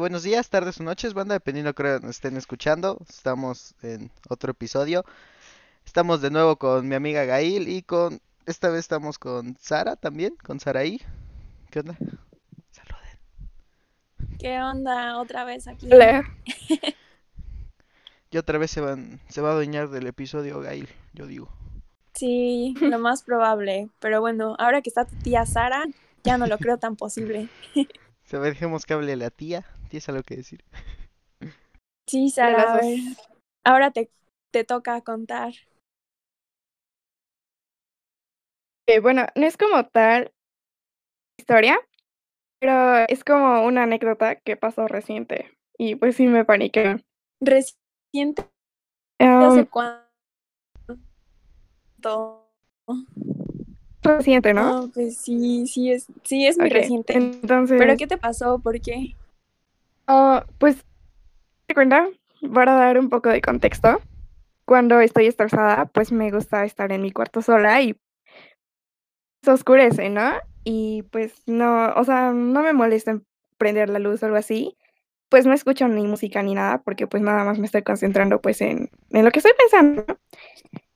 buenos días, tardes o noches, banda, dependiendo de que estén escuchando. Estamos en otro episodio. Estamos de nuevo con mi amiga Gail y con... Esta vez estamos con Sara también, con Saraí. ¿Qué onda? Saluden. ¿Qué onda? Otra vez aquí. Hola. Y otra vez se van, se va a adueñar del episodio Gail, yo digo. Sí, lo más probable. Pero bueno, ahora que está tu tía Sara, ya no lo creo tan posible. Se ve, dejemos que hable la tía. ¿Tienes algo que decir? Sí, Sara, a ver. Ahora te, te toca contar. Eh, bueno, no es como tal historia, pero es como una anécdota que pasó reciente. Y pues sí me paniqué. Reciente, ¿hace Em, cuánto? reciente, ¿no? No, pues sí, sí es, sí es muy reciente. Entonces, ¿Pero qué te pasó? ¿Por qué? Ah, pues, ¿te cuenta? Para dar un poco de contexto, cuando estoy estresada, pues me gusta estar en mi cuarto sola y se oscurece, ¿no? Y pues no, o sea, no me molesta en prender la luz o algo así. Pues no escucho ni música ni nada porque pues nada más me estoy concentrando pues en, en lo que estoy pensando.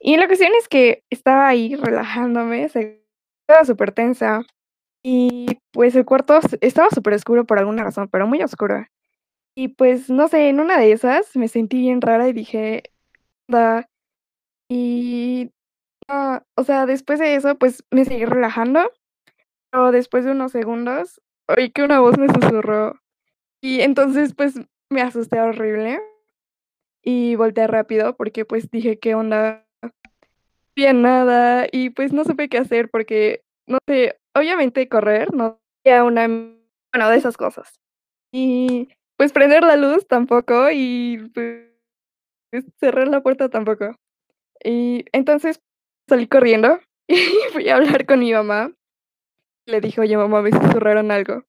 Y la cuestión es que estaba ahí relajándome, estaba súper tensa y pues el cuarto estaba súper oscuro por alguna razón, pero muy oscuro. Y pues no sé, en una de esas me sentí bien rara y dije, "Onda", y no, o sea, después de eso pues me seguí relajando, pero después de unos segundos oí que una voz me susurró y entonces pues me asusté horrible y volteé rápido porque pues dije, ¿qué onda? Bien nada y pues no supe qué hacer porque, no sé, obviamente correr no era una, bueno, de esas cosas. Y pues prender la luz tampoco y pues cerrar la puerta tampoco. Y entonces salí corriendo y fui a hablar con mi mamá. Le dije, oye mamá, me susurraron algo.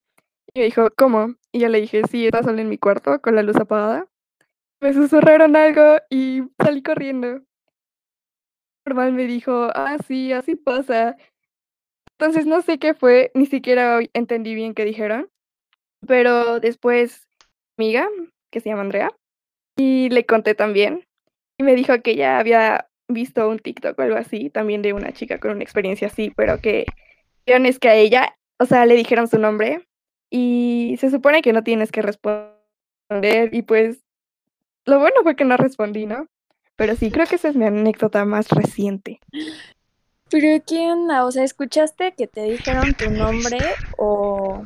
Y me dijo, ¿cómo? Y yo le dije, sí, estaba sola en mi cuarto con la luz apagada. Me susurraron algo y salí corriendo. Normal me dijo, ah, sí, así pasa. Entonces no sé qué fue, ni siquiera entendí bien qué dijeron. Pero después, amiga, que se llama Andrea, y le conté también. Y me dijo que ya había visto un TikTok o algo así, también de una chica con una experiencia así, pero que vieron es que a ella, o sea, le dijeron su nombre y se supone que no tienes que responder y pues lo bueno fue que no respondí, ¿no? Pero sí, creo que esa es mi anécdota más reciente. ¿Pero onda? O sea, ¿escuchaste que te dijeron tu nombre o,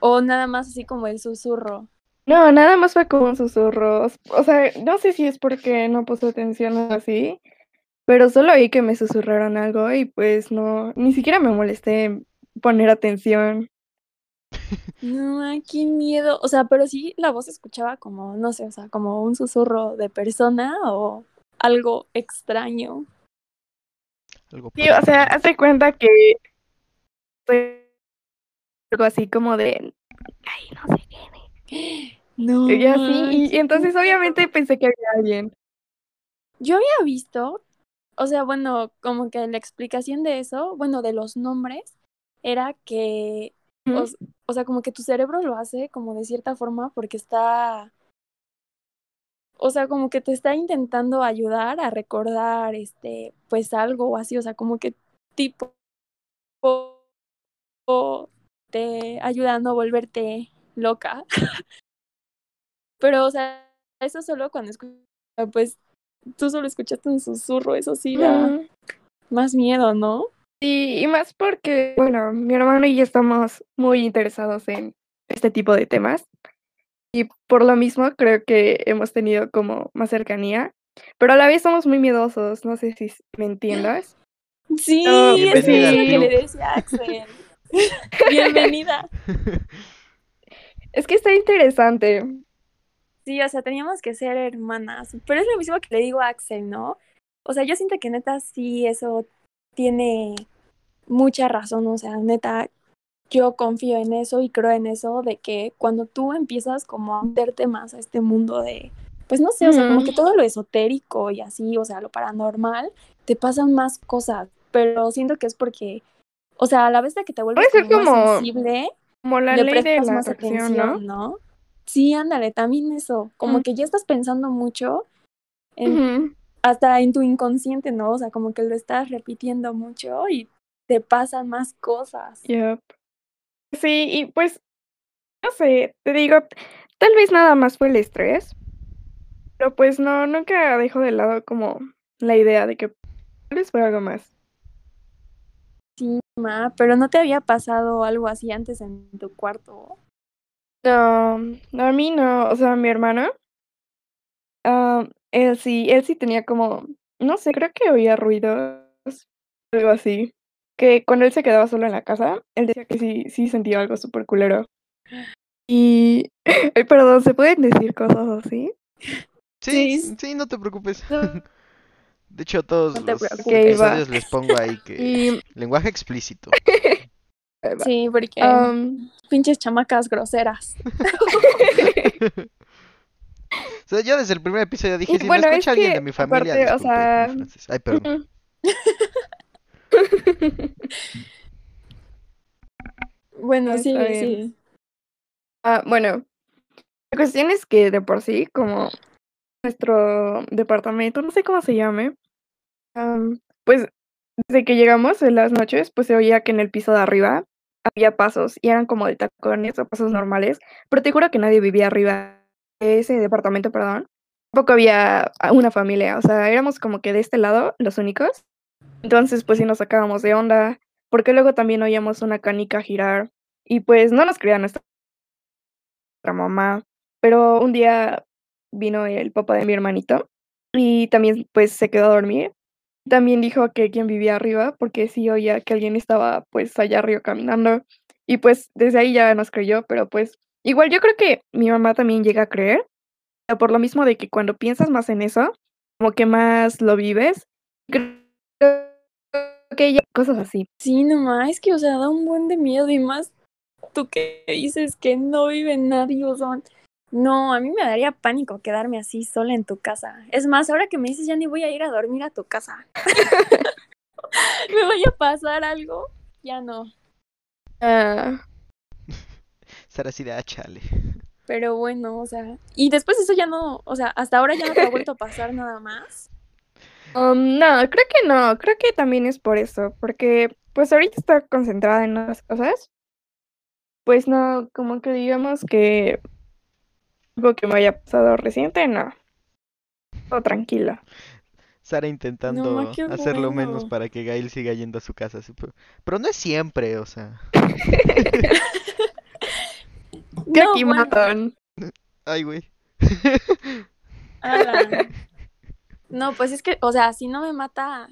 o nada más así como el susurro? No, nada más fue como un susurro. O sea, no sé si es porque no puse atención o así, pero solo oí que me susurraron algo y pues no, ni siquiera me molesté poner atención. No, qué miedo. O sea, pero sí la voz se escuchaba como, no sé, o sea, como un susurro de persona o algo extraño. Algo Sí, o sea, hazte cuenta que fue algo así como de, ay, no sé qué. No. Y así, y, entonces obviamente pensé que había alguien. Yo había visto, o sea, bueno, como que la explicación de eso, bueno, de los nombres, era que, o, sea, como que tu cerebro lo hace como de cierta forma porque está, o sea, como que te está intentando ayudar a recordar, este, pues algo o así, o sea, como que tipo te ayuda a no volverte loca. Pero, o sea, eso solo cuando escuchas, pues tú solo escuchaste un susurro, eso sí da más miedo, ¿no? Sí, y más porque, bueno, mi hermano y yo estamos muy interesados en este tipo de temas y por lo mismo creo que hemos tenido como más cercanía, pero a la vez somos muy miedosos, no sé si me entiendas. Sí, No, es lo que le decía Axel. Bienvenida. Es que está interesante. Sí, o sea, teníamos que ser hermanas, pero es lo mismo que le digo a Axel, ¿no? O sea, yo siento que neta sí eso tiene mucha razón, o sea, neta, yo confío en eso y creo en eso de que cuando tú empiezas como a meterte más a este mundo de, pues no sé, o sea, como que todo lo esotérico y así, o sea, lo paranormal, te pasan más cosas, pero siento que es porque, o sea, a la vez de que te vuelves Puede ser como más como, sensible, como la le ley de prestas la más atención, ¿no? Sí, ándale, también eso, como Mm. que ya estás pensando mucho en, hasta en tu inconsciente, ¿no? O sea, como que lo estás repitiendo mucho y te pasan más cosas. Yep. Sí, y pues, no sé, te digo, tal vez nada más fue el estrés, pero pues no, nunca dejo de lado como la idea de que tal vez fue algo más. Sí, ma, pero no te había pasado algo así antes en tu cuarto. No, no, a mí no, o sea, mi hermano, ah, él sí, él sí tenía como, no sé, creo que oía ruidos, algo así, que cuando él se quedaba solo en la casa, él decía que sí, sí sentía algo súper culero. Y, ay, perdón, ¿se pueden decir cosas así? Sí, Sí. sí, no te preocupes. No. De hecho, a todos No te los preocupes. Ok, va. episodios les pongo ahí que Y, lenguaje explícito. Sí, porque pinches chamacas groseras. O sea, yo desde el primer episodio dije, Y si bueno, me es escucha alguien que, de mi familia, aparte, disculpe sea. Ay, perdón. Bueno, sí, sí. Ah, bueno, la cuestión es que de por sí, como nuestro departamento, no sé cómo se llame, am, pues desde que llegamos en las noches, pues se oía que en el piso de arriba había pasos y eran como de tacones o pasos normales, pero te juro que nadie vivía arriba de ese departamento, perdón. Tampoco había una familia, o sea, éramos como que de este lado los únicos. Entonces, pues sí nos sacábamos de onda, porque luego también oíamos una canica girar y pues no nos creía nuestra mamá, pero un día vino el papá de mi hermanito y también pues se quedó a dormir. También dijo que quien vivía arriba, porque sí oía que alguien estaba pues allá arriba caminando y pues desde ahí ya nos creyó, pero pues igual yo creo que mi mamá también llega a creer, por lo mismo de que cuando piensas más en eso, como que más lo vives, creo que ella, cosas así. Sí, nomás, es que, o sea, da un buen de miedo y más tú que dices que no vive nadie, o sea, no, a mí me daría pánico quedarme así sola en tu casa. Es más, ahora que me dices ya ni voy a ir a dormir a tu casa. me vaya a pasar algo, ya no. Ah, Estar así de ah, chale. Pero bueno, o sea, y después de eso ya no, o sea, hasta ahora ya no te ha vuelto a pasar nada más. Um, no, creo que no, creo que también es por eso, porque pues ahorita está concentrada en otras cosas. Pues no, como que digamos que algo que me haya pasado reciente, no. Todo tranquila. Sara intentando qué hacerlo menos bueno. para que Gail siga yendo a su casa. Pero, pero no es siempre, o sea. Creo No, que bueno, matan. Ay, güey. No, pues es que, o sea, si no me mata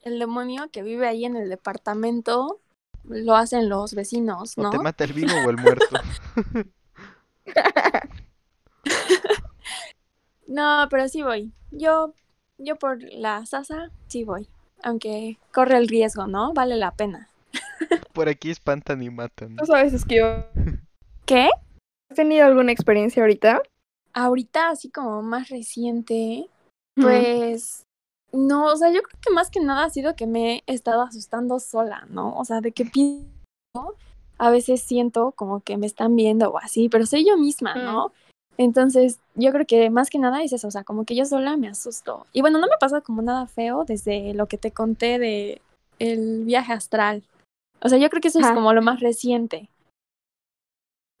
el demonio que vive ahí en el departamento, lo hacen los vecinos, O ¿no? te mata el vivo o el muerto. No, pero sí voy. Yo, yo por la Sasa, sí voy. Aunque corre el riesgo, ¿no? Vale la pena. Por aquí espantan y matan. ¿Tú sabes es que yo- ¿Qué? has tenido alguna experiencia ahorita? Ahorita, así como más reciente, Mm. pues no, o sea, yo creo que más que nada ha sido que me he estado asustando sola, ¿no? O sea, de que pienso, a veces siento como que me están viendo o así, pero soy yo misma, ¿no? Entonces, yo creo que más que nada es eso, o sea, como que yo sola me asusto. Y bueno, no me pasa como nada feo desde lo que te conté de el viaje astral. O sea, yo creo que eso es como lo más reciente.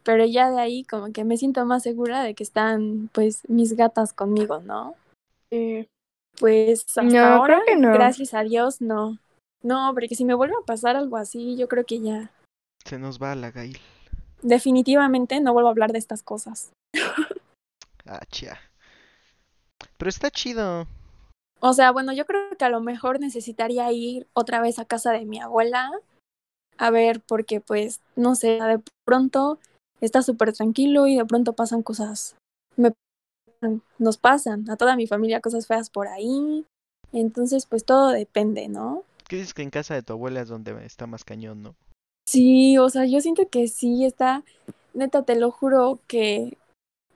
Pero ya de ahí como que me siento más segura de que están pues mis gatas conmigo, ¿no? Eh, Pues hasta No, ahora, creo que no. gracias a Dios, no. No, porque si me vuelve a pasar algo así, yo creo que ya Se nos va la Gail. definitivamente no vuelvo a hablar de estas cosas. Ah, chia. Pero está chido. O sea, bueno, yo creo que a lo mejor necesitaría ir otra vez a casa de mi abuela a ver, porque pues, no sé, de pronto está súper tranquilo y de pronto pasan cosas, me nos pasan a toda mi familia cosas feas por ahí. Entonces, pues todo depende, ¿no? ¿Qué dices que en casa de tu abuela es donde está más cañón, no? Sí, o sea, yo siento que sí está, neta, te lo juro que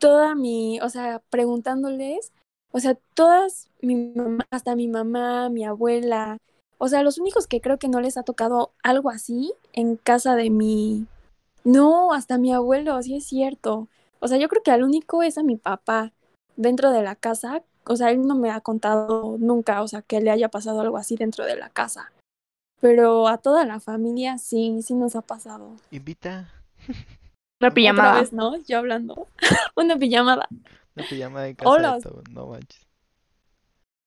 toda mi, o sea, preguntándoles, o sea, todas mi mamá, hasta mi mamá, mi abuela, o sea, los únicos que creo que no les ha tocado algo así en casa de mi, no, hasta mi abuelo, sí es cierto. O sea, yo creo que al único es a mi papá dentro de la casa. O sea, él no me ha contado nunca, o sea, que le haya pasado algo así dentro de la casa. Pero a toda la familia sí, sí nos ha pasado. Invita Una Otra pijamada. vez, ¿no? Yo hablando. Una pijamada. una pijama en casa Hola. de todo, no manches.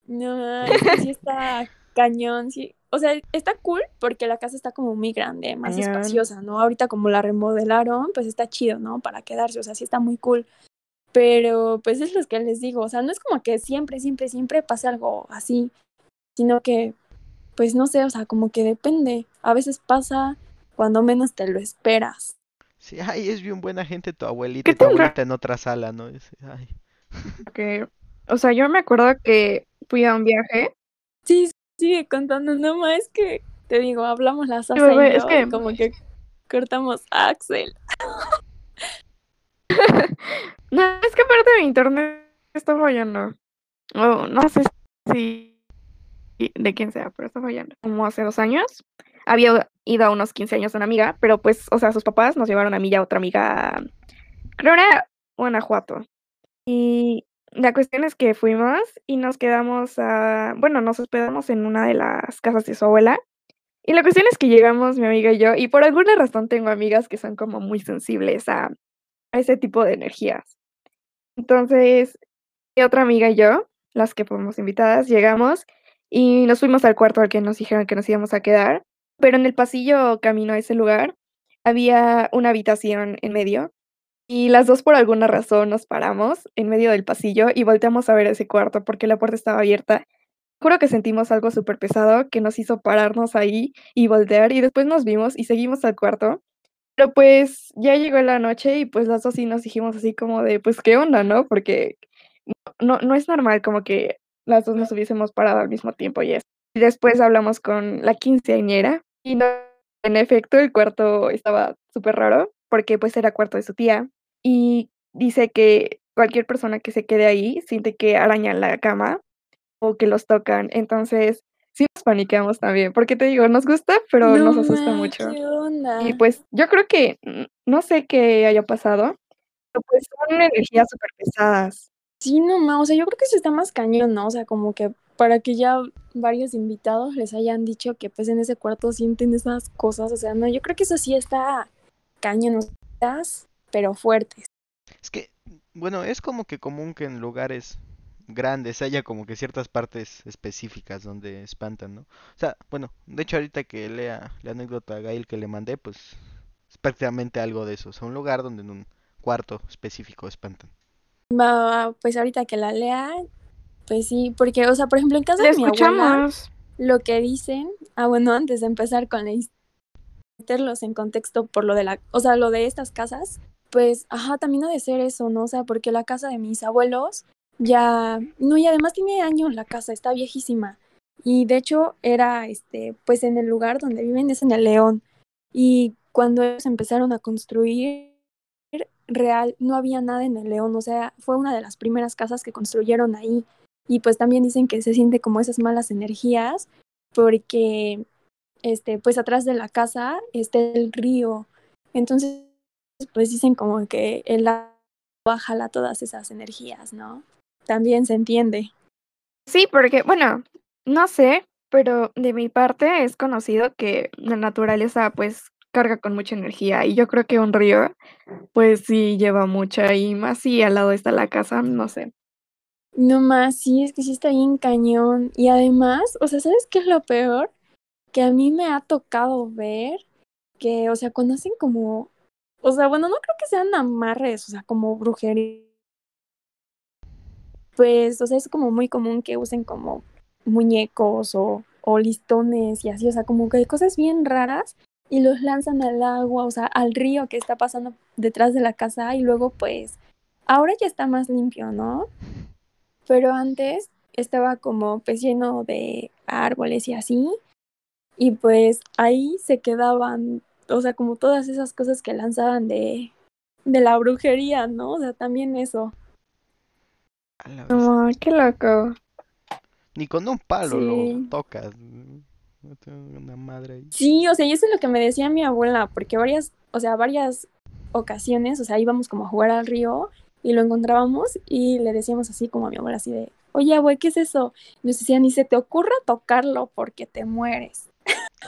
No, es que sí está cañón, sí. O sea, está cool porque la casa está como muy grande, más espaciosa, ¿no? Ahorita como la remodelaron, pues está chido, ¿no? Para quedarse, o sea, sí está muy cool. Pero pues es lo que les digo, o sea, no es como que siempre, siempre, siempre pase algo así, sino que, pues no sé, o sea, como que depende. A veces pasa cuando menos te lo esperas. Sí, ay, es bien buena gente tu abuelita ¿Qué y tu tendrá? abuelita en otra sala, ¿no? Es- ay. Que, o sea, yo me acuerdo que fui a un viaje. Sí, sigue contando, no más es que te digo, hablamos las Sí, es que- como que cortamos a Axel. No, es que aparte mi internet está fallando. O no sé si de quién sea, pero está fallando. Como hace dos años, había ido a unos 15 años de una amiga, pero pues, o sea, sus papás nos llevaron a mí y a otra amiga, creo era Guanajuato. Y la cuestión es que fuimos y nos quedamos a, bueno, nos hospedamos en una de las casas de su abuela. Y la cuestión es que llegamos mi amiga y yo, y por alguna razón tengo amigas que son como muy sensibles a, a ese tipo de energías. Entonces, mi otra amiga y yo, las que fuimos invitadas, llegamos y nos fuimos al cuarto al que nos dijeron que nos íbamos a quedar. Pero en el pasillo camino a ese lugar había una habitación en medio y las dos por alguna razón nos paramos en medio del pasillo y volteamos a ver ese cuarto porque la puerta estaba abierta. Juro que sentimos algo súper pesado que nos hizo pararnos ahí y voltear y después nos vimos y seguimos al cuarto. Pero pues ya llegó la noche y pues las dos sí nos dijimos así como de pues qué onda, ¿no? Porque no, no es normal como que las dos nos hubiésemos parado al mismo tiempo y eso. Y después hablamos con la quinceañera y no, en efecto el cuarto estaba súper raro porque pues era cuarto de su tía y dice que cualquier persona que se quede ahí siente que arañan la cama o que los tocan. Entonces sí nos paniqueamos también porque te digo, nos gusta, pero No nos asusta mucho. ¿Qué onda? Y pues yo creo que no sé qué haya pasado, pero pues son energías súper pesadas. Sí, no ma, o sea, yo creo que eso está más cañón, ¿no? O sea, como que para que ya varios invitados les hayan dicho que pues en ese cuarto sienten esas cosas, o sea, no, yo creo que eso sí está cañón, pero fuertes. Es que, bueno, es como que común que en lugares grandes haya como que ciertas partes específicas donde espantan, ¿no? O sea, bueno, de hecho ahorita que lea la anécdota a Gail que le mandé, pues es prácticamente algo de eso. O sea, un lugar donde en un cuarto específico espantan. Pues ahorita que la lea, pues sí, porque, o sea, por ejemplo, en casa de mi abuela, escuchamos. lo que dicen, ah, bueno, antes de empezar con la his- meterlos en contexto por lo de la, o sea, lo de estas casas, pues, ajá, también ha de ser eso, ¿no? O sea, porque la casa de mis abuelos ya, no, y además tiene años la casa, está viejísima. Y de hecho era, este, pues en el lugar donde viven es en el León. Y cuando ellos empezaron a construir, real, no había nada en el León, o sea, fue una de las primeras casas que construyeron ahí. Y pues también dicen que se siente como esas malas energías porque este pues atrás de la casa está el río. Entonces, pues dicen como que el agua jala todas esas energías, ¿no? También se entiende. Sí, porque, bueno, no sé, pero de mi parte es conocido que la naturaleza pues carga con mucha energía y yo creo que un río pues sí lleva mucha y más si al lado está la casa, no sé. No más, sí, es que sí está bien cañón. Y además, o sea, ¿sabes qué es lo peor? Que a mí me ha tocado ver que, o sea, cuando hacen como, o sea, bueno, no creo que sean amarres, o sea, como brujería. Pues, o sea, es como muy común que usen como muñecos o, o listones y así, o sea, como que cosas bien raras y los lanzan al agua, o sea, al río que está pasando detrás de la casa y luego pues, ahora ya está más limpio, ¿no? Pero antes estaba como pues lleno de árboles y así. Y pues ahí se quedaban, o sea, como todas esas cosas que lanzaban de, de la brujería, ¿no? O sea, también eso. A la vez. No, qué loco. Ni con un palo lo tocas. No tengo una madre ahí. Sí, o sea, y eso es lo que me decía mi abuela, porque varias, o sea, varias ocasiones, o sea, íbamos como a jugar al río y lo encontrábamos y le decíamos así como a mi abuela, así de, oye, güey, ¿qué es eso? Y nos decía, ni se te ocurra tocarlo porque te mueres.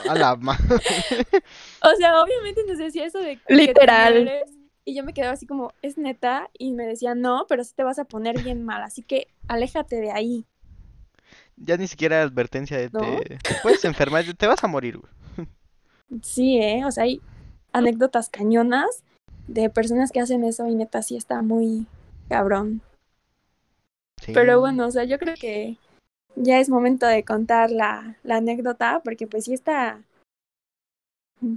A la ma- O sea, obviamente nos decía eso de que te Literal. mueres. Y yo me quedaba así como, es neta, y me decía, no, pero sí te vas a poner bien mal, así que aléjate de ahí. Ya ni siquiera advertencia de ¿No? te, te puedes enfermar, te vas a morir, güey. Sí, ¿eh? O sea, hay anécdotas cañonas de personas que hacen eso y neta sí está muy cabrón. Sí. Pero bueno, o sea, yo creo que ya es momento de contar la, la anécdota porque pues sí está,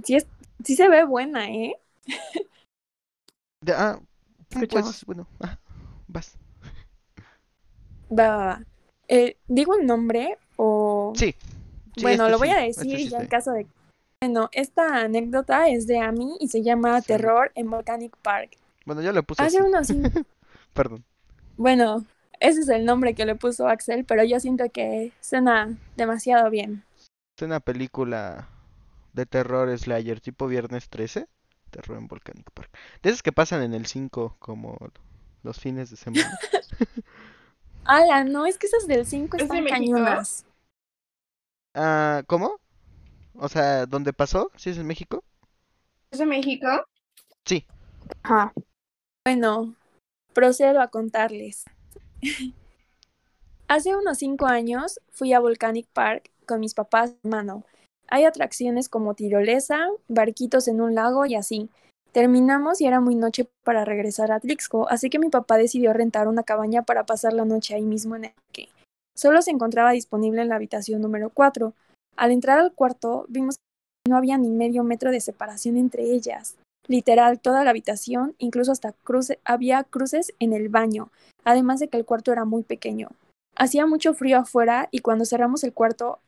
sí, es, sí se ve buena, ¿eh? De- ah, Escuchamos. pues, bueno, ah, vas. Va, va, va. Eh, ¿Digo un nombre o...? Sí. sí, bueno, este lo voy sí, a este decir sí ya en caso de... Bueno, esta anécdota es de Ami y se llama. Terror en Volcanic Park. Bueno, yo le puse Hace así, unos perdón. Bueno, ese es el nombre que le puso Axel, pero yo siento que suena demasiado bien. Es una película de terror Slayer tipo Viernes 13, terror en Volcanic Park. De esas que pasan en el 5 como los fines de semana. Ala, no, es que esas del 5 ¿Es de están México? cañonas. Ah, ¿cómo? O sea, ¿dónde pasó? ¿Sí es en México? ¿Es de México? Sí. Ajá. Bueno, procedo a contarles. Hace unos cinco años fui a Volcanic Park con mis papás y mi hermano. Hay atracciones como tirolesa, barquitos en un lago y así. Terminamos y era muy noche para regresar a Trixco, así que mi papá decidió rentar una cabaña para pasar la noche ahí mismo en el que solo se encontraba disponible en la habitación número 4. Al entrar al cuarto vimos que no había ni medio metro de separación entre ellas. Literal, toda la habitación, incluso hasta cruce, había cruces en el baño, además de que el cuarto era muy pequeño. Hacía mucho frío afuera y cuando cerramos el cuarto,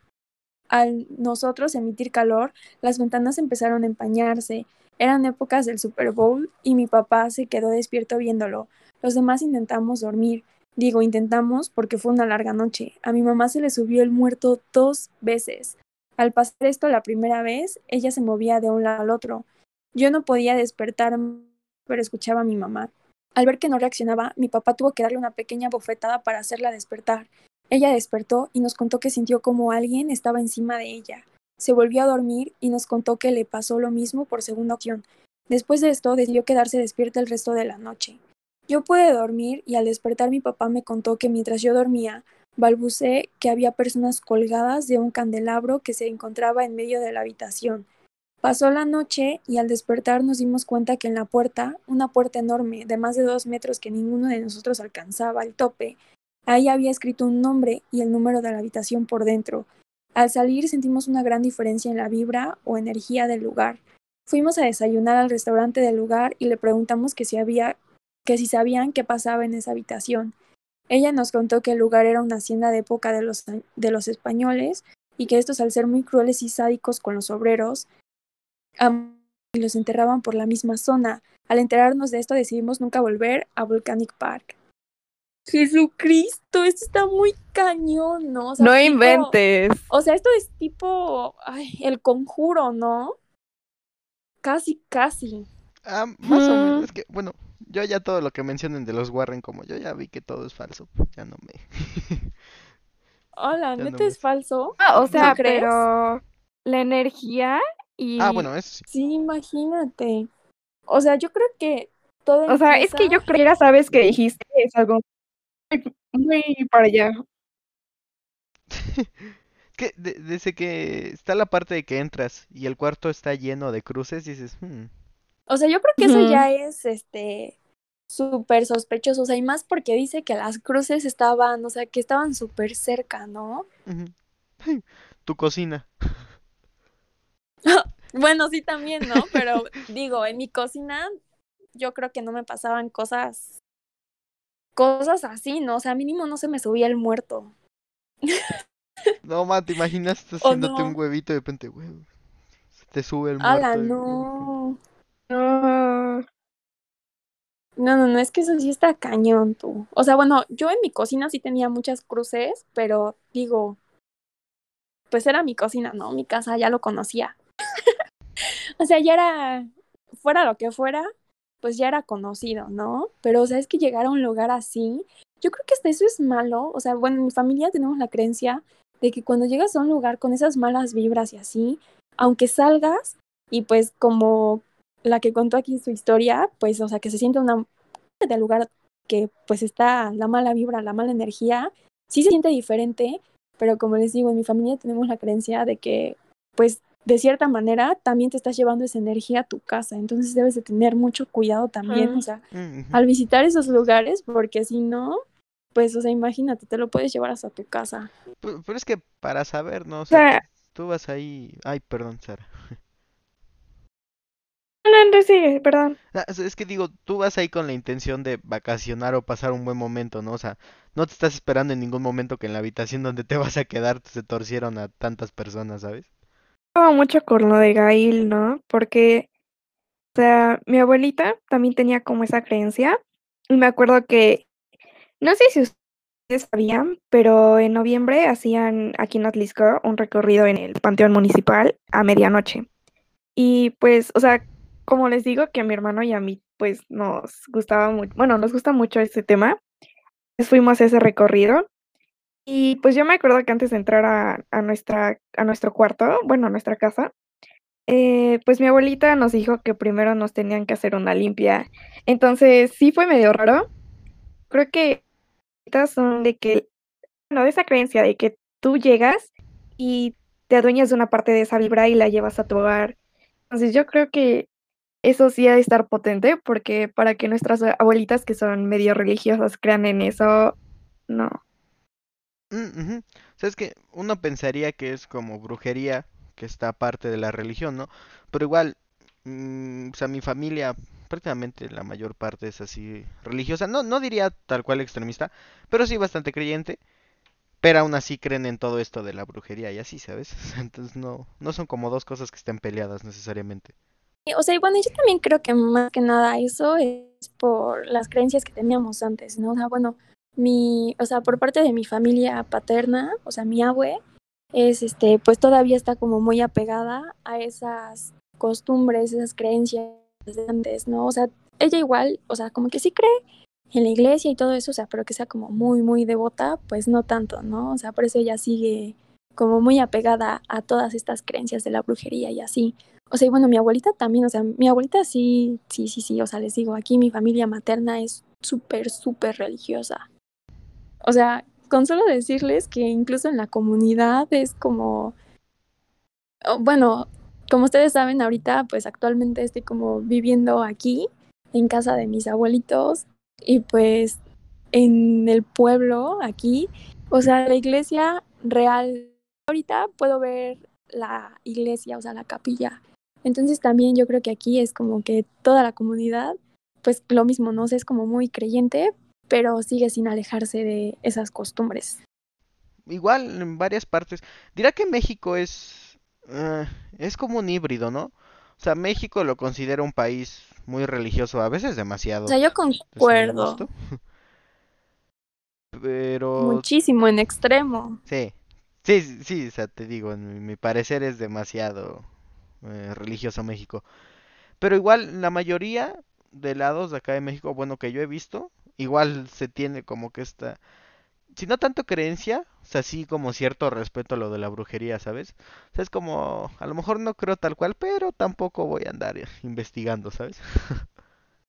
al nosotros emitir calor, las ventanas empezaron a empañarse. Eran épocas del Super Bowl y mi papá se quedó despierto viéndolo. Los demás intentamos dormir. Digo, intentamos porque fue una larga noche. A mi mamá se le subió el muerto dos veces. Al pasar esto la primera vez, ella se movía de un lado al otro. Yo no podía despertar, pero escuchaba a mi mamá. Al ver que no reaccionaba, mi papá tuvo que darle una pequeña bofetada para hacerla despertar. Ella despertó y nos contó que sintió como alguien estaba encima de ella. Se volvió a dormir y nos contó que le pasó lo mismo por segunda ocasión. Después de esto, decidió quedarse despierta el resto de la noche. Yo pude dormir y al despertar mi papá me contó que mientras yo dormía, balbuceé que había personas colgadas de un candelabro que se encontraba en medio de la habitación. Pasó la noche y al despertar nos dimos cuenta que en la puerta, una puerta enorme de más de dos metros que ninguno de nosotros alcanzaba el tope, ahí había escrito un nombre y el número de la habitación por dentro. Al salir sentimos una gran diferencia en la vibra o energía del lugar. Fuimos a desayunar al restaurante del lugar y le preguntamos que si había que si sabían qué pasaba en esa habitación. Ella nos contó que el lugar era una hacienda de época de los, de los españoles y que estos al ser muy crueles y sádicos con los obreros, los enterraban por la misma zona. Al enterarnos de esto decidimos nunca volver a Volcanic Park. Jesucristo, esto está muy cañón, ¿no? O sea, No tipo- inventes. O sea, esto es tipo ay, el conjuro, ¿no? Casi, casi. Ah, más o menos. Mm. Es que, bueno, yo ya todo lo que mencionen de los Warren, como yo ya vi que todo es falso, pues ya no me. Hola, Ya no ¿neta me- es falso? Ah, o sea, crees? pero la energía y... Ah, bueno, eso sí. Sí, imagínate. O sea, yo creo que todo O sea, es que yo creo que ya sabes que dijiste es algo muy, para allá. Que de- desde que está la parte de que entras y el cuarto está lleno de cruces, dices, hmm, O sea, yo creo que eso ya es, este, súper sospechoso. O sea, y más porque dice que las cruces estaban, o sea, que estaban súper cerca, ¿no? ujú. Tu cocina. Bueno, sí también, ¿no? Pero digo, en mi cocina yo creo que no me pasaban cosas, cosas así, ¿no? O sea, mínimo no se me subía el muerto. No, ma, te imaginas estás ¿O haciéndote no? un huevito de repente, huevo, se te sube el ¡Hala, muerto. y- no! No. No, no, no, es que eso sí está cañón, tú. O sea, bueno, yo en mi cocina sí tenía muchas cruces, pero digo, pues era mi cocina, ¿no? Mi casa ya lo conocía. o sea, ya era, fuera lo que fuera, pues ya era conocido, ¿no? Pero, o sea, es que llegar a un lugar así, yo creo que hasta eso es malo. O sea, bueno, en mi familia tenemos la creencia de que cuando llegas a un lugar con esas malas vibras y así, aunque salgas y pues como la que contó aquí su historia, pues, o sea, que se siente una del lugar que pues está la mala vibra, la mala energía, sí se siente diferente, pero como les digo, en mi familia tenemos la creencia de que pues de cierta manera también te estás llevando esa energía a tu casa, entonces debes de tener mucho cuidado también, o sea, al visitar esos lugares, porque si no, pues, o sea, imagínate, te lo puedes llevar hasta tu casa. Pero, es que para saber, ¿no? O sea, tú vas ahí, ay, perdón, Sara. No, no, sí, perdón. Ah, es que digo, tú vas ahí con la intención de vacacionar o pasar un buen momento, ¿no? O sea, no te estás esperando en ningún momento que en la habitación donde te vas a quedar se torcieron a tantas personas, ¿sabes? Mucho con lo de Gail, ¿no? Porque, o sea, mi abuelita también tenía como esa creencia. Y me acuerdo que, no sé si ustedes sabían, pero en noviembre hacían aquí en Atlisco un recorrido en el Panteón Municipal a medianoche. Y pues, o sea, como les digo que a mi hermano y a mí, pues nos gustaba mucho, bueno, nos gusta mucho este tema, pues fuimos a ese recorrido y pues yo me acuerdo que antes de entrar a, a nuestra, a nuestro cuarto, bueno, a nuestra casa, eh, pues mi abuelita nos dijo que primero nos tenían que hacer una limpia. Entonces sí fue medio raro. Creo que son de que, bueno, de esa creencia de que tú llegas y te adueñas de una parte de esa vibra y la llevas a tu hogar. Entonces yo creo que eso sí ha de estar potente porque para que nuestras abuelitas que son medio religiosas crean en eso, no. Mm, o sea, es que uno pensaría que es como brujería, que está parte de la religión, ¿no? Pero igual, mm, o sea, mi familia, prácticamente la mayor parte es así religiosa. No, no diría tal cual extremista, pero sí bastante creyente. Pero aún así creen en todo esto de la brujería y así, ¿sabes? Entonces no, no son como dos cosas que estén peleadas necesariamente. O sea, y bueno, yo también creo que más que nada eso es por las creencias que teníamos antes, ¿no? O sea, bueno, mi, o sea, por parte de mi familia paterna, o sea, mi abue, es este, pues todavía está como muy apegada a esas costumbres, esas creencias de antes, ¿no? O sea, ella igual, o sea, como que sí cree en la iglesia y todo eso, o sea, pero que sea como muy, muy devota, pues no tanto, ¿no? O sea, por eso ella sigue como muy apegada a todas estas creencias de la brujería y así. O sea, y bueno, mi abuelita también, o sea, mi abuelita sí, sí, sí, sí, o sea, les digo, aquí mi familia materna es súper, súper religiosa. O sea, con solo decirles que incluso en la comunidad es como, bueno, como ustedes saben ahorita, pues actualmente estoy como viviendo aquí, en casa de mis abuelitos, y pues en el pueblo aquí, o sea, la iglesia real, ahorita puedo ver la iglesia, o sea, la capilla. Entonces también yo creo que aquí es como que toda la comunidad, pues lo mismo, no sé, es como muy creyente, pero sigue sin alejarse de esas costumbres. Igual en varias partes. Dirá que México es uh, es como un híbrido, ¿no? O sea, México lo considera un país muy religioso, a veces demasiado. O sea, yo concuerdo. Pero muchísimo en extremo. Sí. Sí, sí, o sea, te digo, en mi parecer es demasiado eh, religioso México. Pero igual la mayoría de lados de acá de México, bueno, que yo he visto, igual se tiene como que esta, si no tanto creencia, o sea, sí como cierto respeto a lo de la brujería, ¿sabes? O sea, es como, a lo mejor no creo tal cual, pero tampoco voy a andar investigando, ¿sabes?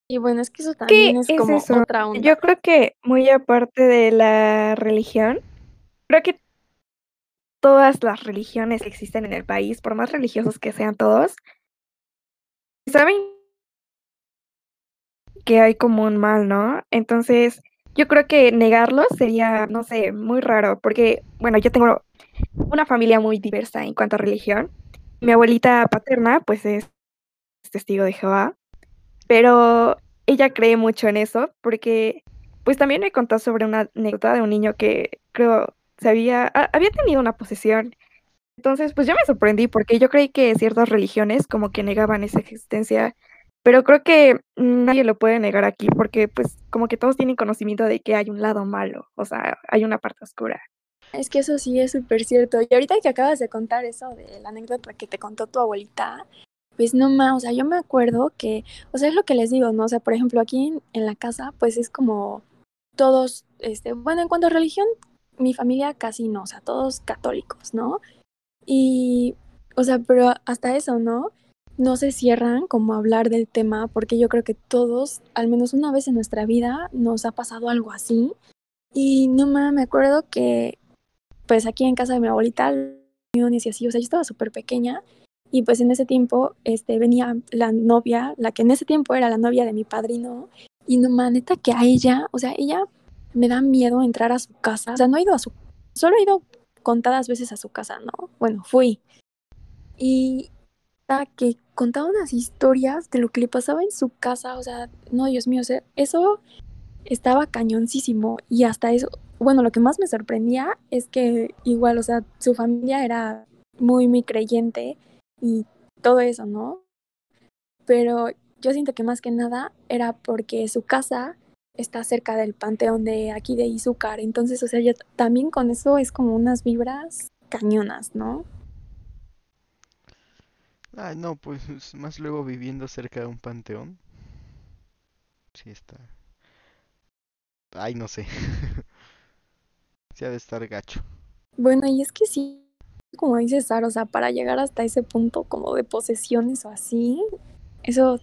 Y bueno, es que eso también es, como otra onda. Yo creo que muy aparte de la religión, creo que todas las religiones que existen en el país, por más religiosos que sean todos, saben que hay como un mal, ¿no? Entonces, yo creo que negarlo sería, no sé, muy raro, porque, bueno, yo tengo una familia muy diversa en cuanto a religión. Mi abuelita paterna, pues es testigo de Jehová, pero ella cree mucho en eso, porque, pues también me contó sobre una anécdota de un niño que creo se había, había tenido una posesión. Entonces, pues yo me sorprendí, porque yo creí que ciertas religiones como que negaban esa existencia pero creo que nadie lo puede negar aquí porque pues como que todos tienen conocimiento de que hay un lado malo, o sea, hay una parte oscura. Es que eso sí es súper cierto. Y ahorita que acabas de contar eso de la anécdota que te contó tu abuelita, pues no más, o sea, yo me acuerdo que, o sea, es lo que les digo, ¿no? O sea, por ejemplo, aquí en, en la casa, pues es como todos, este, bueno, en cuanto a religión, mi familia casi no, o sea, todos católicos, ¿no? Y, o sea, pero hasta eso, ¿no? No se cierran como a hablar del tema, porque yo creo que todos, al menos una vez en nuestra vida, nos ha pasado algo así. Y no me acuerdo que, pues aquí en casa de mi abuelita, y así, o sea, yo estaba súper pequeña y pues en ese tiempo este, venía la novia, la que en ese tiempo era la novia de mi padrino, y no neta que a ella, o sea, ella me da miedo entrar a su casa, o sea, no he ido a su, solo he ido contadas veces a su casa, ¿no? Bueno, fui. Y que contaba unas historias de lo que le pasaba en su casa, o sea, no, Dios mío, o sea, eso estaba cañoncísimo y hasta eso, bueno, lo que más me sorprendía es que igual, o sea, su familia era muy, muy creyente y todo eso, ¿no? Pero yo siento que más que nada era porque su casa está cerca del panteón de aquí de Izúcar, entonces, o sea, ya también con eso es como unas vibras cañonas, ¿no? Ay, no, pues más luego viviendo cerca de un panteón. Sí está. Ay, no sé. Se ha de estar gacho. Bueno, y es que sí, como dice Sara, o sea, para llegar hasta ese punto como de posesiones o así, eso,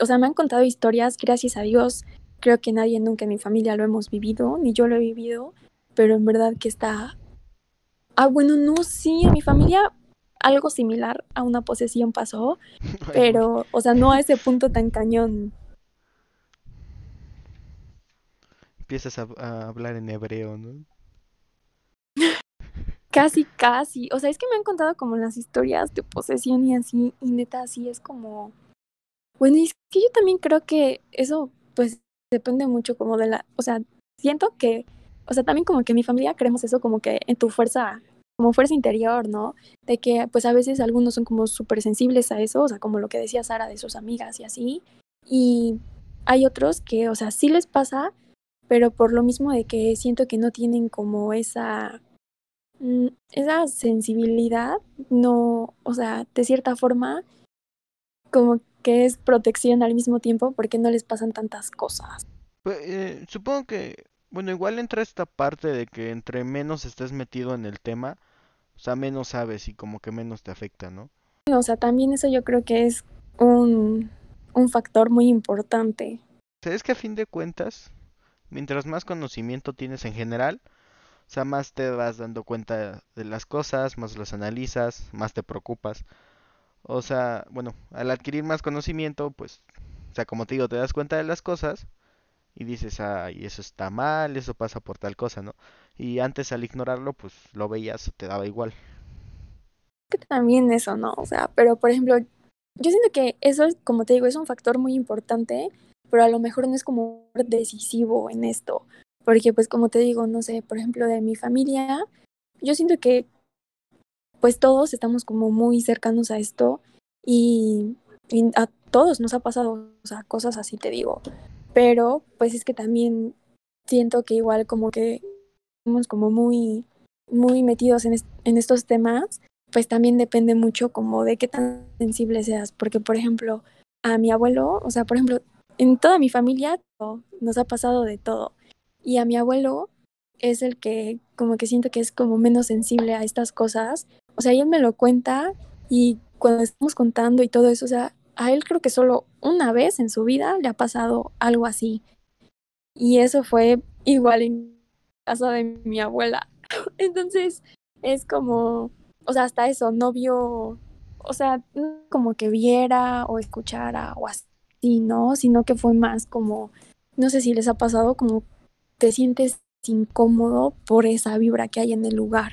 o sea, me han contado historias, gracias a Dios, creo que nadie nunca en mi familia lo hemos vivido, ni yo lo he vivido, pero en verdad que está... Ah, bueno, no, sí, en mi familia algo similar a una posesión pasó, pero, o sea, no a ese punto tan cañón. Empiezas a, a hablar en hebreo, ¿no? Casi, casi. O sea, es que me han contado como las historias de posesión y así, y neta, así es como. Bueno, y es que yo también creo que eso, pues, depende mucho como de la. O sea, siento que. O sea, también como que mi familia creemos eso como que en tu fuerza como fuerza interior, ¿no? De que pues a veces algunos son como súper sensibles a eso, o sea, como lo que decía Sara de sus amigas y así. Y hay otros que, o sea, sí les pasa, pero por lo mismo de que siento que no tienen como esa, mm, esa sensibilidad, no, o sea, de cierta forma, como que es protección al mismo tiempo porque no les pasan tantas cosas. Pues, eh, supongo que, bueno, igual entra esta parte de que entre menos estés metido en el tema, o sea, menos sabes y como que menos te afecta, ¿no? O sea, también eso yo creo que es un, un factor muy importante. Es que a fin de cuentas, mientras más conocimiento tienes en general, o sea, más te vas dando cuenta de las cosas, más las analizas, más te preocupas. O sea, bueno, al adquirir más conocimiento, pues, o sea, como te digo, te das cuenta de las cosas y dices, ay, eso está mal, eso pasa por tal cosa, ¿no? Y antes al ignorarlo, pues lo veías, te daba igual. También eso, ¿no? O sea, pero por ejemplo, yo siento que eso, es, como te digo, es un factor muy importante, pero a lo mejor no es como decisivo en esto. Porque pues como te digo, no sé, por ejemplo, de mi familia, yo siento que pues todos estamos como muy cercanos a esto y, y a todos nos ha pasado, o sea, cosas así te digo. Pero pues es que también siento que igual como que como muy, muy metidos en, est en estos temas, pues también depende mucho como de qué tan sensible seas. Porque, por ejemplo, a mi abuelo, o sea, por ejemplo, en toda mi familia nos ha pasado de todo. Y a mi abuelo es el que como que siento que es como menos sensible a estas cosas. O sea, él me lo cuenta y cuando estamos contando y todo eso, o sea, a él creo que solo una vez en su vida le ha pasado algo así. Y eso fue igual en casa de mi abuela. Entonces, es como, o sea, hasta eso, no vio, o sea, como que viera o escuchara o así, ¿no? Sino que fue más como, no sé si les ha pasado, como te sientes incómodo por esa vibra que hay en el lugar.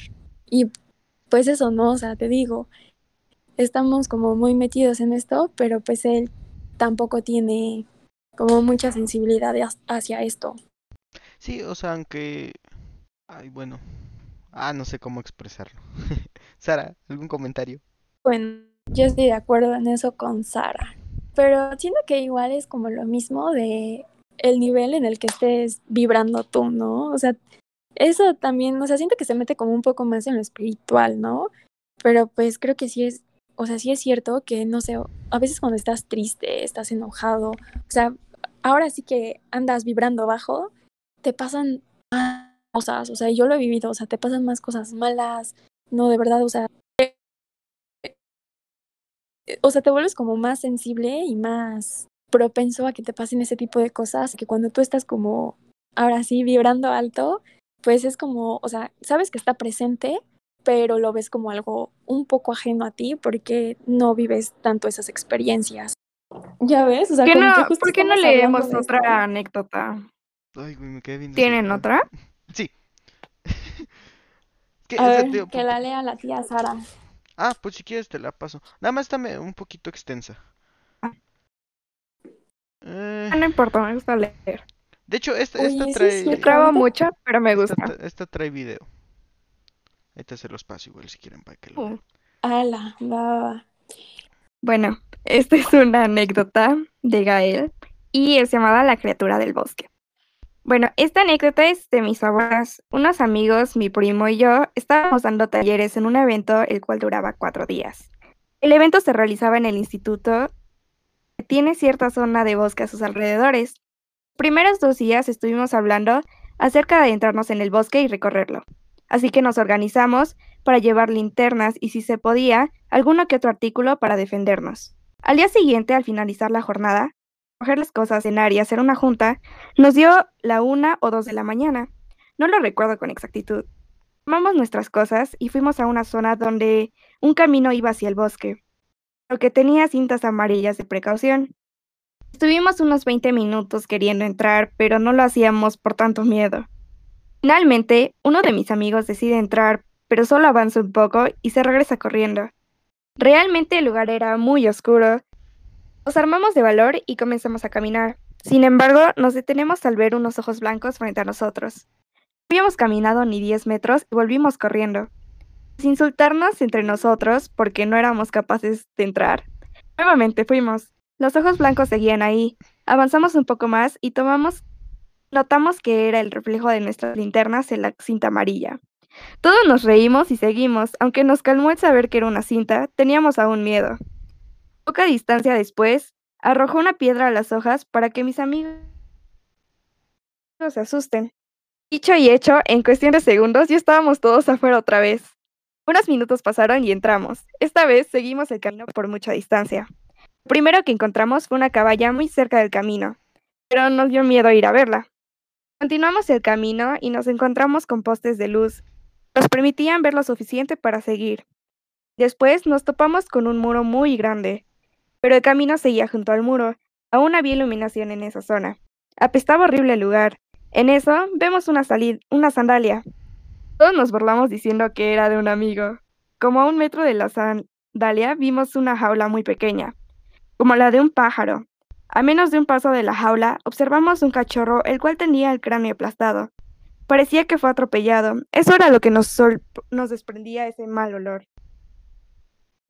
Y pues eso, ¿no? O sea, te digo, estamos como muy metidos en esto, pero pues él tampoco tiene como mucha sensibilidad hacia esto. Sí, o sea, aunque... Ay, bueno. Ah, no sé cómo expresarlo. Sara, ¿algún comentario? Bueno, yo estoy de acuerdo en eso con Sara. Pero siento que igual es como lo mismo de el nivel en el que estés vibrando tú, ¿no? O sea, eso también, o sea, siento que se mete como un poco más en lo espiritual, ¿no? Pero pues creo que sí es o sea, sí es cierto que, no sé, a veces cuando estás triste, estás enojado, o sea, ahora sí que andas vibrando bajo, te pasan más cosas, o sea, yo lo he vivido, o sea, te pasan más cosas malas, no, de verdad, o sea, o sea, te vuelves como más sensible y más propenso a que te pasen ese tipo de cosas, que cuando tú estás como, ahora sí, vibrando alto, pues es como, o sea, sabes que está presente, pero lo ves como algo un poco ajeno a ti porque no vives tanto esas experiencias. Ya ves, o sea, ¿Qué como no, que justo ¿Por qué no leemos otra esto. anécdota? Ay, güey, me quedé bien ¿Tienen otra? Sí. ¿Qué A ver, tío? que la lea la tía Sara. Ah, pues si quieres te la paso. Nada más dame un poquito extensa. Ah. Eh, No importa, me gusta leer. de hecho, esta, Oye, esta trae, Me ahorita- mucho, pero me esta, gusta. esta trae video. Ahorita se los paso igual si quieren para que lo Uh. vean. Ala, va, va. Bueno, esta es una anécdota de Gael y es llamada La criatura del bosque. Bueno, esta anécdota es de mis abuelas. Unos amigos, mi primo y yo, estábamos dando talleres en un evento el cual duraba cuatro días. El evento se realizaba en el instituto que tiene cierta zona de bosque a sus alrededores. Los primeros dos días estuvimos hablando acerca de adentrarnos en el bosque y recorrerlo. Así que nos organizamos para llevar linternas y, si se podía, alguno que otro artículo para defendernos. Al día siguiente, al finalizar la jornada, coger las cosas, cenar y hacer una junta, nos dio la una o dos de la mañana. No lo recuerdo con exactitud. Tomamos nuestras cosas y fuimos a una zona donde un camino iba hacia el bosque, lo que tenía cintas amarillas de precaución. Estuvimos unos 20 minutos queriendo entrar, pero no lo hacíamos por tanto miedo. Finalmente, uno de mis amigos decide entrar, pero solo avanza un poco y se regresa corriendo. Realmente el lugar era muy oscuro. Nos armamos de valor y comenzamos a caminar. Sin embargo, nos detenemos al ver unos ojos blancos frente a nosotros. No habíamos caminado ni 10 metros y volvimos corriendo. Sin insultarnos entre nosotros porque no éramos capaces de entrar. Nuevamente fuimos. Los ojos blancos seguían ahí. Avanzamos un poco más y tomamos Notamos que era el reflejo de nuestras linternas en la cinta amarilla. Todos nos reímos y seguimos, aunque nos calmó el saber que era una cinta, teníamos aún miedo. Poca distancia después, arrojó una piedra a las hojas para que mis amigos se asusten. Dicho y hecho, en cuestión de segundos ya estábamos todos afuera otra vez. Unos minutos pasaron y entramos. Esta vez seguimos el camino por mucha distancia. Lo primero que encontramos fue una caballa muy cerca del camino, pero nos dio miedo ir a verla. Continuamos el camino y nos encontramos con postes de luz. Nos permitían ver lo suficiente para seguir. Después nos topamos con un muro muy grande, pero el camino seguía junto al muro. Aún había iluminación en esa zona. Apestaba horrible el lugar. En eso vemos una, salid- una sandalia. Todos nos burlamos diciendo que era de un amigo. Como a un metro de la sandalia vimos una jaula muy pequeña, como la de un pájaro. A menos de un paso de la jaula, observamos un cachorro el cual tenía el cráneo aplastado. Parecía que fue atropellado. Eso era lo que nos, nos desprendía ese mal olor.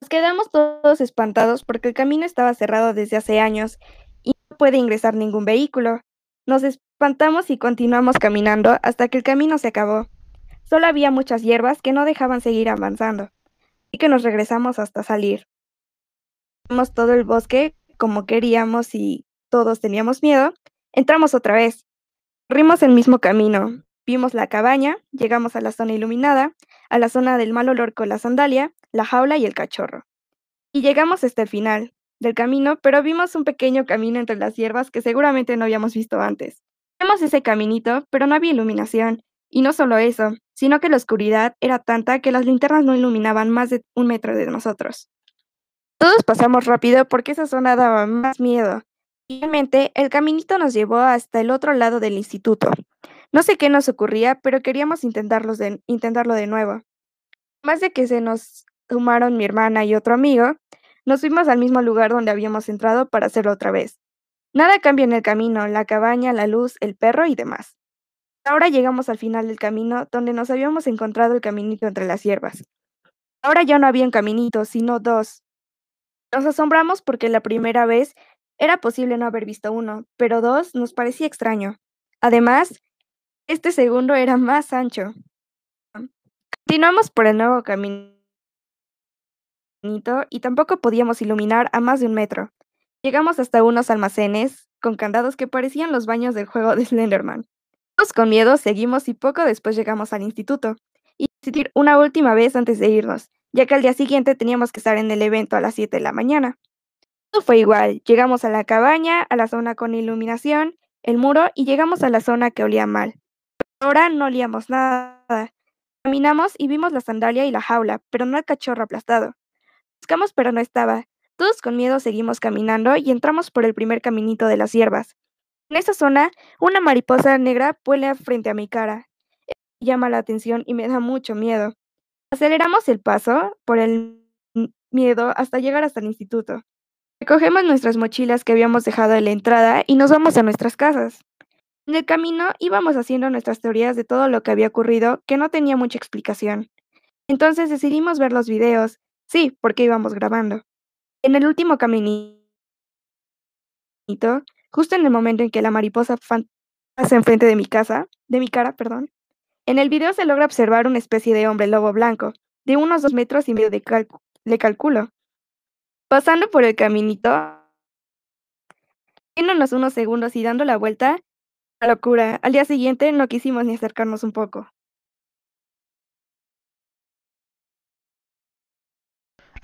Nos quedamos todos espantados porque el camino estaba cerrado desde hace años y no puede ingresar ningún vehículo. Nos espantamos y continuamos caminando hasta que el camino se acabó. Solo había muchas hierbas que no dejaban seguir avanzando, y que nos regresamos hasta salir. Vimos todo el bosque como queríamos y todos teníamos miedo, entramos otra vez. Corrimos el mismo camino, vimos la cabaña, llegamos a la zona iluminada, a la zona del mal olor con la sandalia, la jaula y el cachorro. Y llegamos hasta el final del camino, pero vimos un pequeño camino entre las hierbas que seguramente no habíamos visto antes. Vimos ese caminito, pero no había iluminación. Y no solo eso, sino que la oscuridad era tanta que las linternas no iluminaban más de un metro de nosotros. Todos pasamos rápido porque esa zona daba más miedo. Finalmente, el caminito nos llevó hasta el otro lado del instituto. No sé qué nos ocurría, pero queríamos intentarlos de- intentarlo de nuevo. Más de que se nos sumaron mi hermana y otro amigo, nos fuimos al mismo lugar donde habíamos entrado para hacerlo otra vez. Nada cambia en el camino, la cabaña, la luz, el perro y demás. Ahora llegamos al final del camino donde nos habíamos encontrado el caminito entre las hierbas. Ahora ya no había un caminito, sino dos. Nos asombramos porque la primera vez era posible no haber visto uno, pero dos nos parecía extraño. Además, este segundo era más ancho. Continuamos por el nuevo camino y tampoco podíamos iluminar a más de un metro. Llegamos hasta unos almacenes con candados que parecían los baños del juego de Slenderman. Todos con miedo seguimos y poco después llegamos al instituto. Y decidir una última vez antes de irnos, ya que al día siguiente teníamos que estar en el evento a las 7 de la mañana. Todo fue igual, llegamos a la cabaña, a la zona con iluminación, el muro y llegamos a la zona que olía mal. Ahora no olíamos nada. Caminamos y vimos la sandalia y la jaula, pero no el cachorro aplastado. Buscamos pero no estaba. Todos con miedo seguimos caminando y entramos por el primer caminito de las hierbas. En esa zona, una mariposa negra vuela frente a mi cara. Llama la atención y me da mucho miedo. Aceleramos el paso por el miedo hasta llegar hasta el instituto. Recogemos nuestras mochilas que habíamos dejado en la entrada y nos vamos a nuestras casas. En el camino íbamos haciendo nuestras teorías de todo lo que había ocurrido que no tenía mucha explicación. Entonces decidimos ver los videos, sí, porque íbamos grabando. En el último caminito, justo en el momento en que la mariposa pasa enfrente de mi casa, de mi cara, perdón, en el video se logra observar una especie de hombre lobo blanco, de unos dos metros y medio de, de calculo, Pasando por el caminito, unos segundos y dando la vuelta, la locura. Al día siguiente no quisimos ni acercarnos un poco.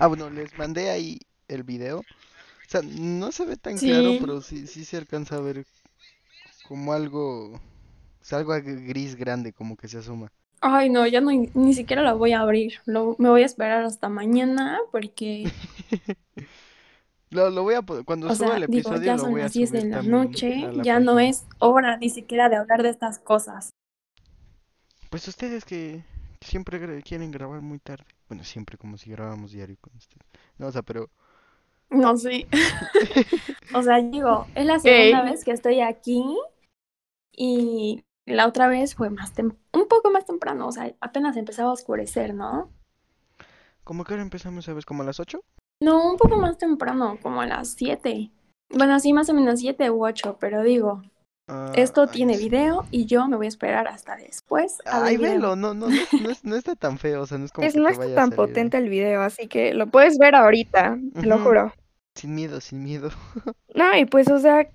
Ah, bueno, les mandé ahí el video. O sea, no se ve tan claro, pero sí, sí se alcanza a ver como algo, o sea, algo gris grande como que se asoma. Ay, no, ya no, ni siquiera la voy a abrir. Lo, me voy a esperar hasta mañana porque... lo, lo, voy a cuando o suba el episodio digo, ya son las 10 de la noche, ya no es hora ni siquiera de hablar de estas cosas. Pues ustedes que siempre quieren grabar muy tarde. Bueno, siempre como si grabáramos diario con ustedes. No, o sea, pero... No, sí. o sea, digo, es la segunda vez que estoy aquí y la otra vez fue más un poco más temprano, o sea, apenas empezaba a oscurecer, ¿no? ¿Cómo que ahora empezamos, sabes, como a las 8? No, un poco más temprano, como a las 7. Bueno, sí, más o menos 7 u 8, pero digo, ah, esto tiene video y yo me voy a esperar hasta después. ay, velo, no, no, no, no, está tan feo, o sea, no es como. Es, no está tan potente el video, así que lo puedes ver ahorita, te lo juro. Sin miedo, sin miedo. no, y pues, o sea,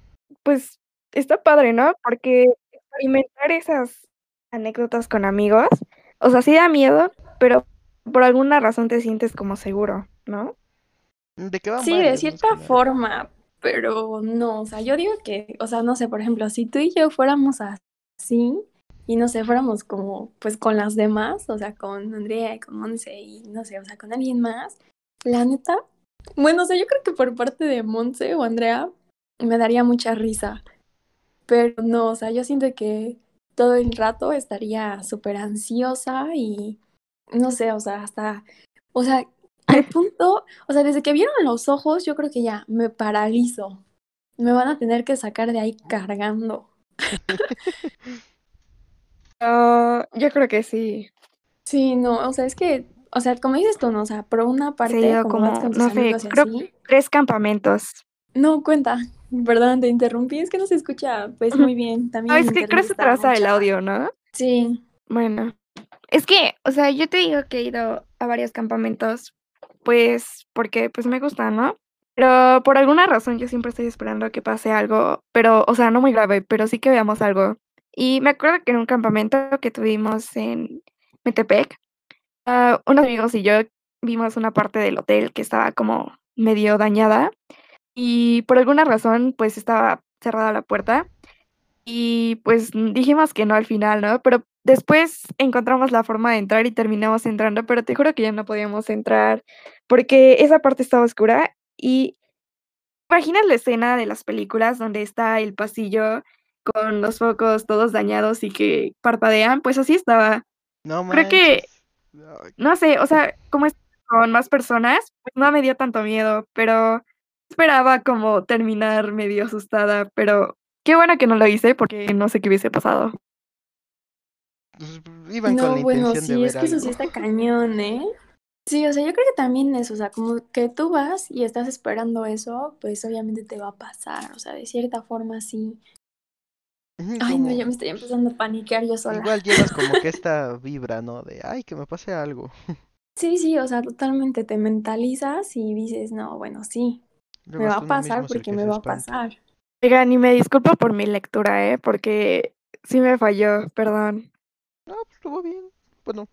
pues está padre, ¿no? Porque experimentar esas anécdotas con amigos, o sea, sí da miedo, pero por alguna razón te sientes como seguro, ¿no? ¿De qué Sí, de cierta forma, pero no, o sea, yo digo que, o sea, no sé, por ejemplo, si tú y yo fuéramos así y no sé, fuéramos como, pues con las demás, o sea, con Andrea y con Monse y no sé, o sea, con alguien más, la neta, bueno, o sea, yo creo que por parte de Monse o Andrea me daría mucha risa, pero no, o sea, yo siento que todo el rato estaría súper ansiosa y no sé, o sea, hasta, o sea, al punto, o sea, desde que vieron los ojos, yo creo que ya me paralizo. Me van a tener que sacar de ahí cargando. Ah, yo creo que sí. Sí, no, o sea, es que, o sea, como dices tú, no, o sea, por una parte, como, no sé, creo tres campamentos. No, cuenta. Perdón, te interrumpí, es que no se escucha pues muy bien. También es que creo que se traza el audio, ¿no? Sí. Bueno, es que, o sea, yo te digo que he ido a varios campamentos, pues porque pues me gusta, ¿no? Pero por alguna razón yo siempre estoy esperando que pase algo, pero, o sea, no muy grave, pero sí que veamos algo. Y me acuerdo que en un campamento que tuvimos en Metepec, uh, unos amigos y yo vimos una parte del hotel que estaba como medio dañada y por alguna razón, pues estaba cerrada la puerta. Y pues dijimos que no al final, ¿no? Pero después encontramos la forma de entrar y terminamos entrando, pero te juro que ya no podíamos entrar porque esa parte estaba oscura. Y imaginas la escena de las películas donde está el pasillo con los focos todos dañados y que parpadean, pues así estaba. No Creo que, no sé, o sea, como es con más personas, pues no me dio tanto miedo, pero esperaba como terminar medio asustada, pero qué bueno que no lo hice porque no sé qué hubiese pasado. Pues, iban no, con bueno, sí, es que eso sí está cañón, ¿eh? Sí, o sea, yo creo que también es, o sea, como que tú vas y estás esperando eso, pues obviamente te va a pasar, o sea, de cierta forma sí. Ay, no, ya me estoy empezando a paniquear yo sola. Igual llevas como que esta vibra, ¿no? De, ay, que me pase algo. Sí, sí, o sea, totalmente te mentalizas y dices, no, bueno, sí, Luego me va a pasar porque que me va a pasar. Oigan, y me disculpo por mi lectura, ¿eh? Porque sí me falló, perdón. No, pues estuvo bien. Bueno,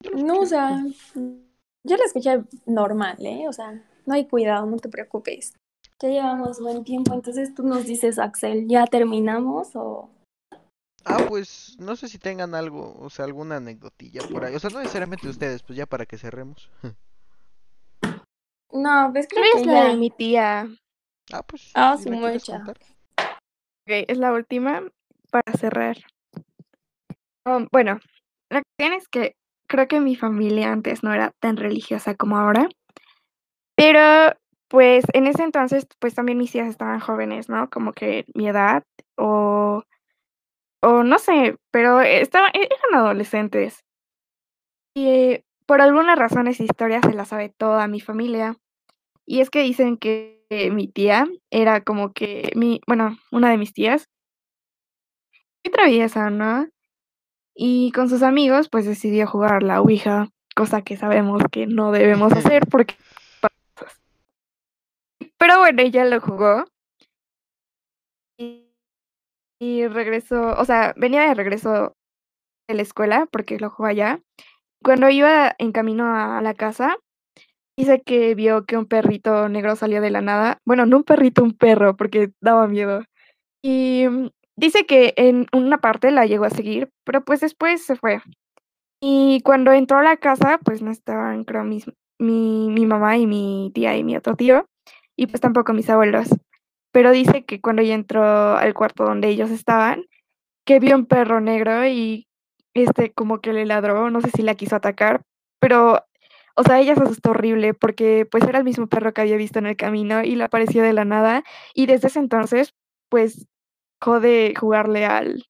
yo lo No, o sea, yo la escuché normal, ¿eh? O sea, no hay cuidado, no te preocupes. Ya llevamos buen tiempo, entonces tú nos dices, Axel, ¿ya terminamos o...? Ah, pues no sé si tengan algo, o sea, alguna anecdotilla por ahí. O sea, no necesariamente ustedes, pues ya para que cerremos. No, pues creo ¿Cuál es que la de mi tía? Ah, pues Ah, mecha. contar. Ok, es la última para cerrar. Um, bueno, la cuestión es que creo que mi familia antes no era tan religiosa como ahora, pero pues en ese entonces pues también mis tías estaban jóvenes, ¿no? Como que mi edad o, o no sé, pero estaban, e- eran adolescentes. Y por alguna razón esa historia se la sabe toda mi familia. Y es que dicen que eh, mi tía era como que mi, bueno, una de mis tías, muy traviesa, ¿no? Y con sus amigos, pues decidió jugar la Ouija, cosa que sabemos que no debemos hacer porque... Pero bueno, ella lo jugó y, y regresó, o sea, venía de regreso de la escuela porque lo jugó allá. Cuando iba en camino a la casa, dice que vio que un perrito negro salió de la nada. Bueno, no un perrito, un perro, porque daba miedo. Y dice que en una parte la llegó a seguir, pero pues después se fue. Y cuando entró a la casa, pues no estaban, creo, mis, mi, mi mamá y mi tía y mi otro tío, y pues tampoco mis abuelos. Pero dice que cuando ella entró al cuarto donde ellos estaban, que vio un perro negro y este como que le ladró, no sé si la quiso atacar, pero, o sea, ella se asustó horrible porque pues era el mismo perro que había visto en el camino y le apareció de la nada y desde ese entonces, pues, jode jugarle al,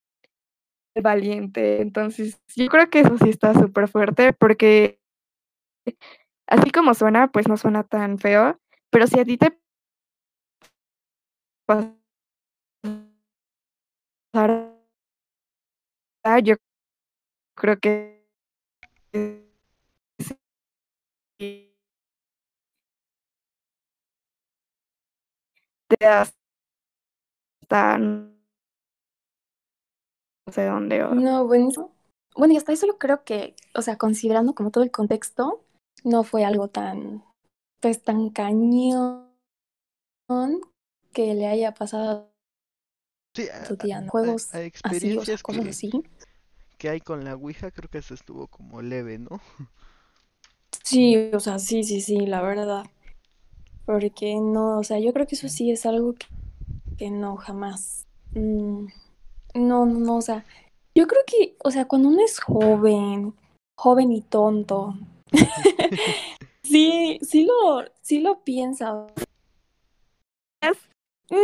al valiente. Entonces, yo creo que eso sí está súper fuerte porque así como suena, pues no suena tan feo, pero si a ti te pasara, yo creo que te sé dónde o No, bueno, bueno, y hasta eso yo creo que, o sea, considerando como todo el contexto, no fue algo tan, pues tan cañón que le haya pasado Sí, a tu a- tía, ¿no? a- Juegos a así, o sea, experiencias cosas que, así. que hay con la Ouija, creo que eso estuvo como leve, ¿no? Sí, o sea, sí, sí, sí, la verdad. Porque no, o sea, yo creo que eso sí es algo que, que no, jamás. Mm, no, no, no, o sea, yo creo que, o sea, cuando uno es joven, joven y tonto, sí, sí lo, sí lo piensa. Sí,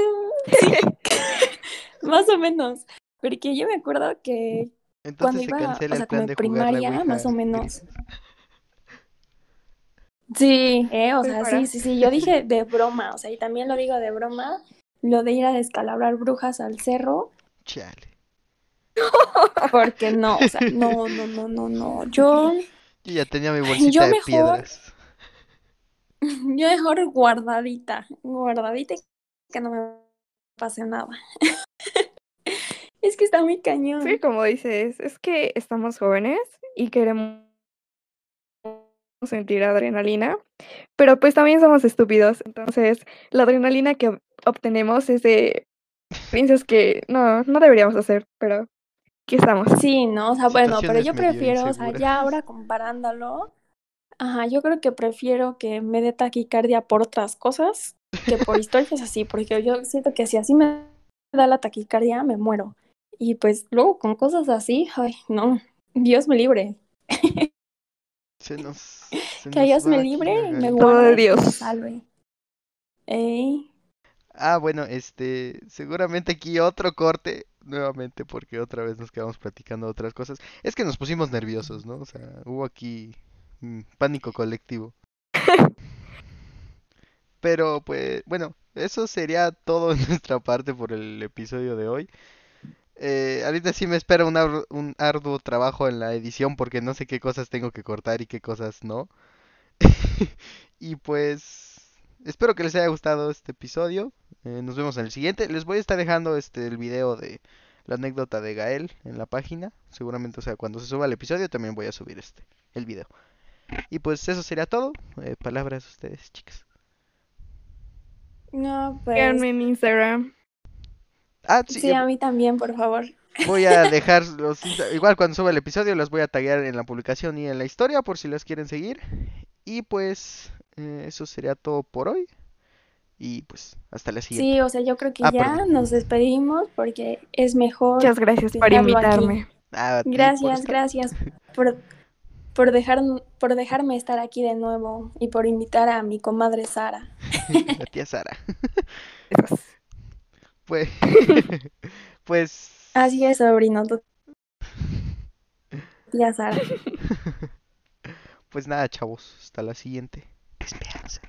más o menos. Porque yo me acuerdo que cuando Entonces se iba, cancela o sea, como en primaria, más o menos. Sí, eh, o sea, sí, sí, sí, yo dije de broma, o sea, y también lo digo de broma, lo de ir a descalabrar brujas al cerro, Chale. porque no, o sea, no, no, no, no, no, yo, Yo ya tenía mi bolsita yo de mejor, piedras. yo mejor guardadita, guardadita y que no me pase nada. Es que está muy Sí, cañón. como dices, es que estamos jóvenes y queremos sentir adrenalina, pero pues también somos estúpidos, entonces la adrenalina que ob- obtenemos es de piensas que no, no deberíamos hacer, pero aquí estamos. Sí, no, o sea, bueno, pero yo prefiero, o sea, ya ahora comparándolo, ajá, yo creo que prefiero que me dé taquicardia por otras cosas que por historias así, porque yo siento que si así me da la taquicardia, me muero. Y pues luego con cosas así, ay, no, Dios me libre. Se nos, se Que nos Dios me libre, la me Gaby. Todo de guarde y me Dios. salve. Ey, Ah, bueno, este, seguramente aquí otro corte, nuevamente, porque otra vez nos quedamos platicando otras cosas. Es que nos pusimos nerviosos, ¿no? O sea, hubo aquí mm, pánico colectivo. Pero pues, bueno, eso sería todo en nuestra parte por el episodio de hoy. Eh, ahorita sí me espera un arduo trabajo en la edición porque no sé qué cosas tengo que cortar y qué cosas no. Y pues espero que les haya gustado este episodio. Eh, nos vemos en el siguiente. Les voy a estar dejando este el video de la anécdota de Gael en la página. Seguramente, o sea, cuando se suba el episodio también voy a subir este el video. Y pues eso sería todo. Eh, palabras de ustedes, chicas. No, pues. Síganme en Instagram. Ah, sí, Sí, a mí también, por favor. Voy a dejar los igual cuando suba el episodio las voy a taggear en la publicación y en la historia por si las quieren seguir. Y pues eh, eso sería todo por hoy. Y pues hasta la siguiente. Sí, o sea, yo creo que Ah, ya perdón. nos despedimos porque es mejor. Muchas gracias por invitarme. Ah, a ti por Gracias, gracias por, por, dejar, por dejarme estar aquí de nuevo y por invitar a mi comadre Sara. La tía Sara. Pues, pues, Así es, sobrino. tu Tía Sara. Pues nada, chavos. Hasta la siguiente. Esperanza.